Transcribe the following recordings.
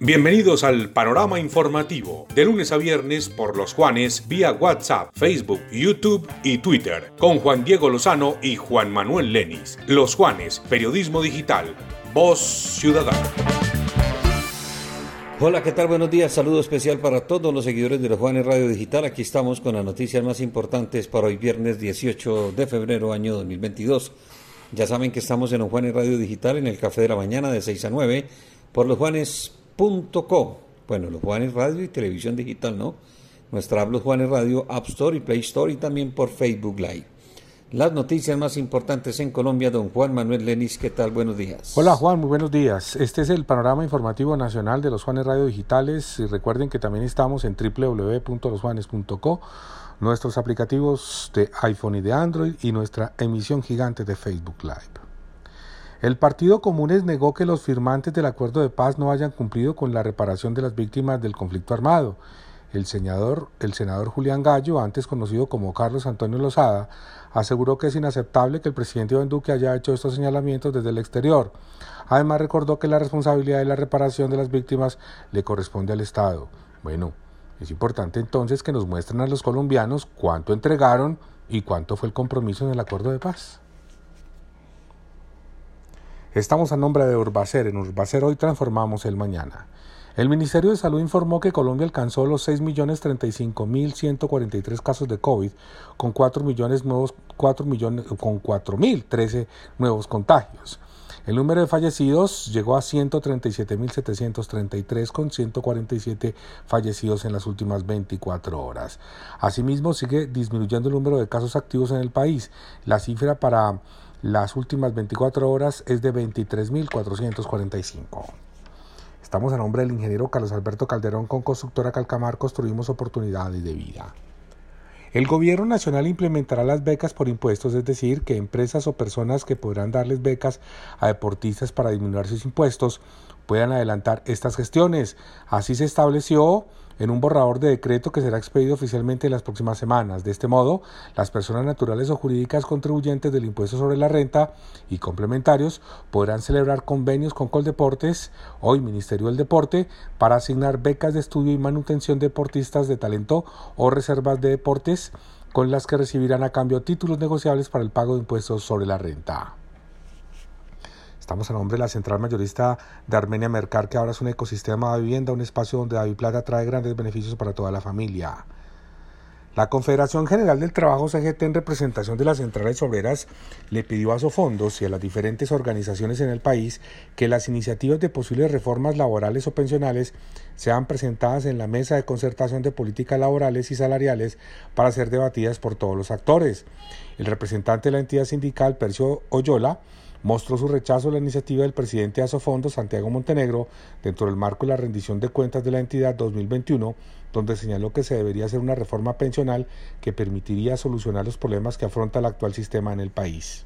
Bienvenidos al panorama informativo, de lunes a viernes por los Juanes vía WhatsApp, Facebook, YouTube y Twitter, con Juan Diego Lozano y Juan Manuel Lenis. Los Juanes, Periodismo Digital, Voz Ciudadana. Hola, ¿qué tal? Buenos días. Saludo especial para todos los seguidores de los Juanes Radio Digital. Aquí estamos con las noticias más importantes para hoy viernes 18 de febrero año 2022. Ya saben que estamos en los Juanes Radio Digital en el Café de la Mañana de 6 a 9 por losjuanes.co. Bueno, los Juanes Radio y Televisión Digital, ¿no? Nuestra Los Juanes Radio App Store y Play Store y también por Facebook Live. Las noticias más importantes en Colombia, don Juan Manuel Lenis, ¿qué tal? Buenos días. Hola Juan, muy buenos días. Este es el panorama informativo nacional de los Juanes Radio Digitales y recuerden que también estamos en www.losjuanes.co, nuestros aplicativos de iPhone y de Android y nuestra emisión gigante de Facebook Live. El Partido Comunes negó que los firmantes del acuerdo de paz no hayan cumplido con la reparación de las víctimas del conflicto armado el senador, el senador Julián Gallo, antes conocido como Carlos Antonio Lozada, aseguró que es inaceptable que el presidente Iván Duque haya hecho estos señalamientos desde el exterior. Además recordó que la responsabilidad de la reparación de las víctimas le corresponde al Estado. Bueno, es importante entonces que nos muestren a los colombianos cuánto entregaron y cuánto fue el compromiso en el acuerdo de paz. Estamos a nombre de Urbacer. En Urbacer hoy transformamos el mañana. El Ministerio de Salud informó que Colombia alcanzó los 6.035.143 casos de COVID, con 4 millones nuevos, 4 millones, con 4.013 nuevos contagios. El número de fallecidos llegó a 137.733 con 147 fallecidos en las últimas 24 horas. Asimismo, sigue disminuyendo el número de casos activos en el país. La cifra para las últimas 24 horas es de 23.445. Estamos a nombre del ingeniero Carlos Alberto Calderón con Constructora Calcamar Construimos Oportunidades de Vida. El gobierno nacional implementará las becas por impuestos, es decir, que empresas o personas que podrán darles becas a deportistas para disminuir sus impuestos puedan adelantar estas gestiones. Así se estableció en un borrador de decreto que será expedido oficialmente en las próximas semanas. De este modo, las personas naturales o jurídicas contribuyentes del impuesto sobre la renta y complementarios podrán celebrar convenios con Coldeportes, hoy Ministerio del Deporte, para asignar becas de estudio y manutención de deportistas de talento o reservas de deportes con las que recibirán a cambio títulos negociables para el pago de impuestos sobre la renta. Estamos a nombre de la central mayorista de Armenia Mercar, que ahora es un ecosistema de vivienda, un espacio donde David Plata trae grandes beneficios para toda la familia. La Confederación General del Trabajo CGT en representación de las centrales obreras le pidió a Sofondos y a las diferentes organizaciones en el país que las iniciativas de posibles reformas laborales o pensionales sean presentadas en la mesa de concertación de políticas laborales y salariales para ser debatidas por todos los actores. El representante de la entidad sindical, Percio Oyola, mostró su rechazo a la iniciativa del presidente de Asofondo, Santiago Montenegro, dentro del marco de la rendición de cuentas de la entidad 2021, donde señaló que se debería hacer una reforma pensional que permitiría solucionar los problemas que afronta el actual sistema en el país.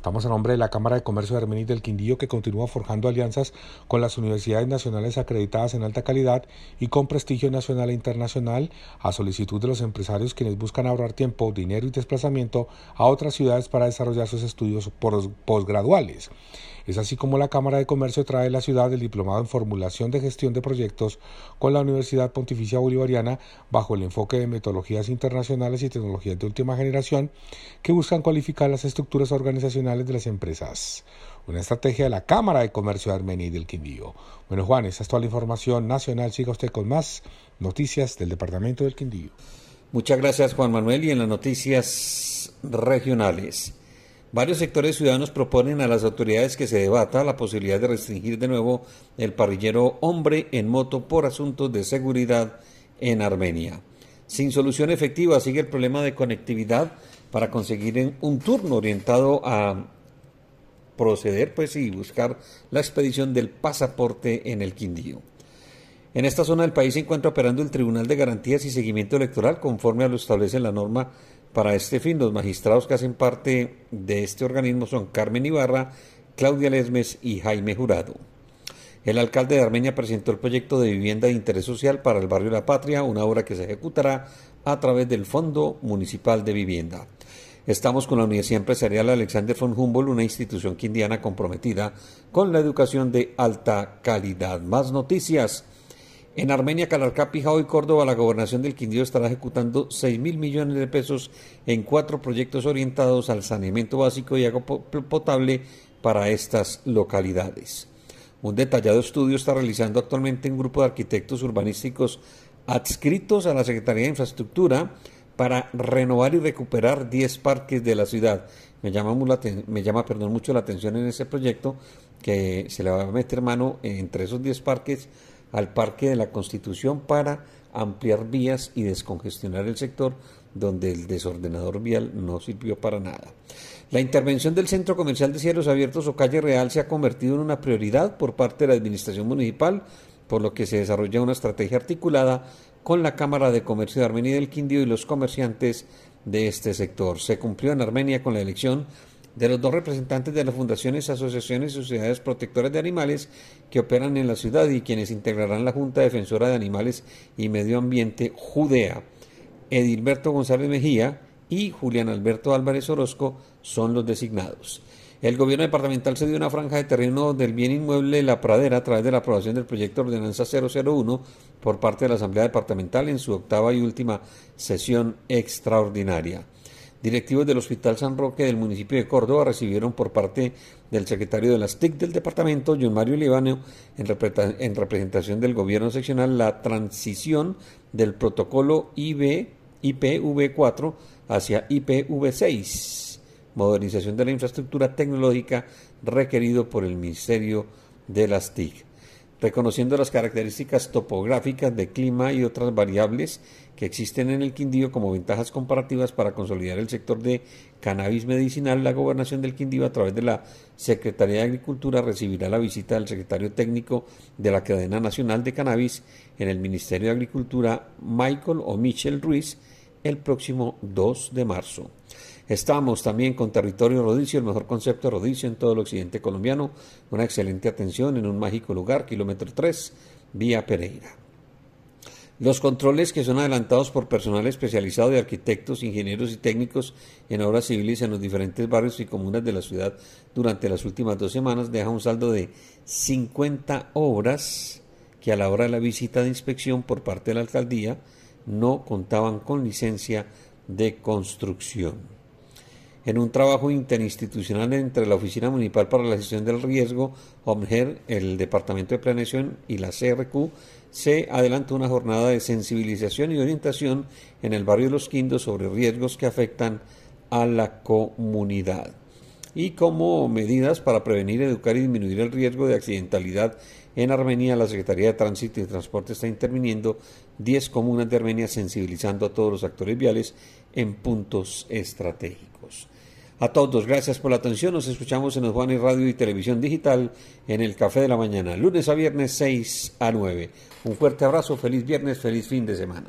Estamos a nombre de la Cámara de Comercio de Armenia del Quindío que continúa forjando alianzas con las universidades nacionales acreditadas en alta calidad y con prestigio nacional e internacional a solicitud de los empresarios quienes buscan ahorrar tiempo, dinero y desplazamiento a otras ciudades para desarrollar sus estudios posgraduales. Es así como la Cámara de Comercio trae a la ciudad el diplomado en formulación de gestión de proyectos con la Universidad Pontificia Bolivariana bajo el enfoque de metodologías internacionales y tecnologías de última generación que buscan cualificar las estructuras organizacionales de las empresas. Una estrategia de la Cámara de Comercio de Armenia y del Quindío. Bueno, Juan, esta es toda la información nacional. Siga usted con más noticias del Departamento del Quindío. Muchas gracias, Juan Manuel. Y en las noticias regionales. Varios sectores ciudadanos proponen a las autoridades que se debata la posibilidad de restringir de nuevo el parrillero hombre en moto por asuntos de seguridad en Armenia. Sin solución efectiva sigue el problema de conectividad para conseguir un turno orientado a proceder pues y buscar la expedición del pasaporte en el Quindío. En esta zona del país se encuentra operando el Tribunal de Garantías y Seguimiento Electoral conforme a lo establece la norma para este fin, los magistrados que hacen parte de este organismo son Carmen Ibarra, Claudia Lesmes y Jaime Jurado. El alcalde de Armenia presentó el proyecto de vivienda de interés social para el barrio La Patria, una obra que se ejecutará a través del Fondo Municipal de Vivienda. Estamos con la Universidad Empresarial Alexander von Humboldt, una institución quindiana comprometida con la educación de alta calidad. Más noticias. En Armenia, Calarcá, Pijao y Córdoba, la gobernación del Quindío estará ejecutando 6 mil millones de pesos en cuatro proyectos orientados al saneamiento básico y agua potable para estas localidades. Un detallado estudio está realizando actualmente un grupo de arquitectos urbanísticos adscritos a la Secretaría de Infraestructura para renovar y recuperar 10 parques de la ciudad. Me llama, mucho la atención en ese proyecto que se le va a meter mano entre esos 10 parques al Parque de la Constitución para ampliar vías y descongestionar el sector donde el desordenador vial no sirvió para nada. La intervención del Centro Comercial de Cielos Abiertos o Calle Real se ha convertido en una prioridad por parte de la Administración Municipal, por lo que se desarrolla una estrategia articulada con la Cámara de Comercio de Armenia del Quindío y los comerciantes de este sector. Se cumplió en Armenia con la elección de los dos representantes de las fundaciones, asociaciones y sociedades protectoras de animales que operan en la ciudad y quienes integrarán la Junta Defensora de Animales y Medio Ambiente Judea. Edilberto González Mejía y Julián Alberto Álvarez Orozco son los designados. El gobierno departamental se dio una franja de terreno del bien inmueble La Pradera a través de la aprobación del proyecto de ordenanza 001 por parte de la Asamblea Departamental en su octava y última sesión extraordinaria. Directivos del Hospital San Roque del municipio de Córdoba recibieron por parte del secretario de las TIC del departamento, John Mario Libano, en, representación del gobierno seccional, la transición del protocolo IB, IPv4 hacia IPv6 modernización de la infraestructura tecnológica requerido por el Ministerio de las TIC, reconociendo las características topográficas de clima y otras variables que existen en el Quindío como ventajas comparativas para consolidar el sector de cannabis medicinal, la gobernación del Quindío a través de la Secretaría de Agricultura recibirá la visita del secretario técnico de la cadena nacional de cannabis en el Ministerio de Agricultura, Michael o Michel Ruiz, el próximo 2 de marzo. Estamos también con Territorio Rodicio, el mejor concepto Rodicio en todo el occidente colombiano. Una excelente atención en un mágico lugar, kilómetro 3, vía Pereira. Los controles que son adelantados por personal especializado de arquitectos, ingenieros y técnicos en obras civiles en los diferentes barrios y comunas de la ciudad durante las últimas dos semanas deja un saldo de 50 obras que a la hora de la visita de inspección por parte de la alcaldía no contaban con licencia de construcción en un trabajo interinstitucional entre la Oficina Municipal para la Gestión del Riesgo, OMGER, el Departamento de Planeación y la CRQ, se adelantó una jornada de sensibilización y orientación en el barrio de Los Quindos sobre riesgos que afectan a la comunidad. Y como medidas para prevenir, educar y disminuir el riesgo de accidentalidad en Armenia, la Secretaría de Tránsito y Transporte está interviniendo 10 comunas de Armenia sensibilizando a todos los actores viales en puntos estratégicos. A todos, gracias por la atención. Nos escuchamos en los Juanes Radio y Televisión Digital en el Café de la Mañana, lunes a viernes 6 a 9. Un fuerte abrazo, feliz viernes, feliz fin de semana.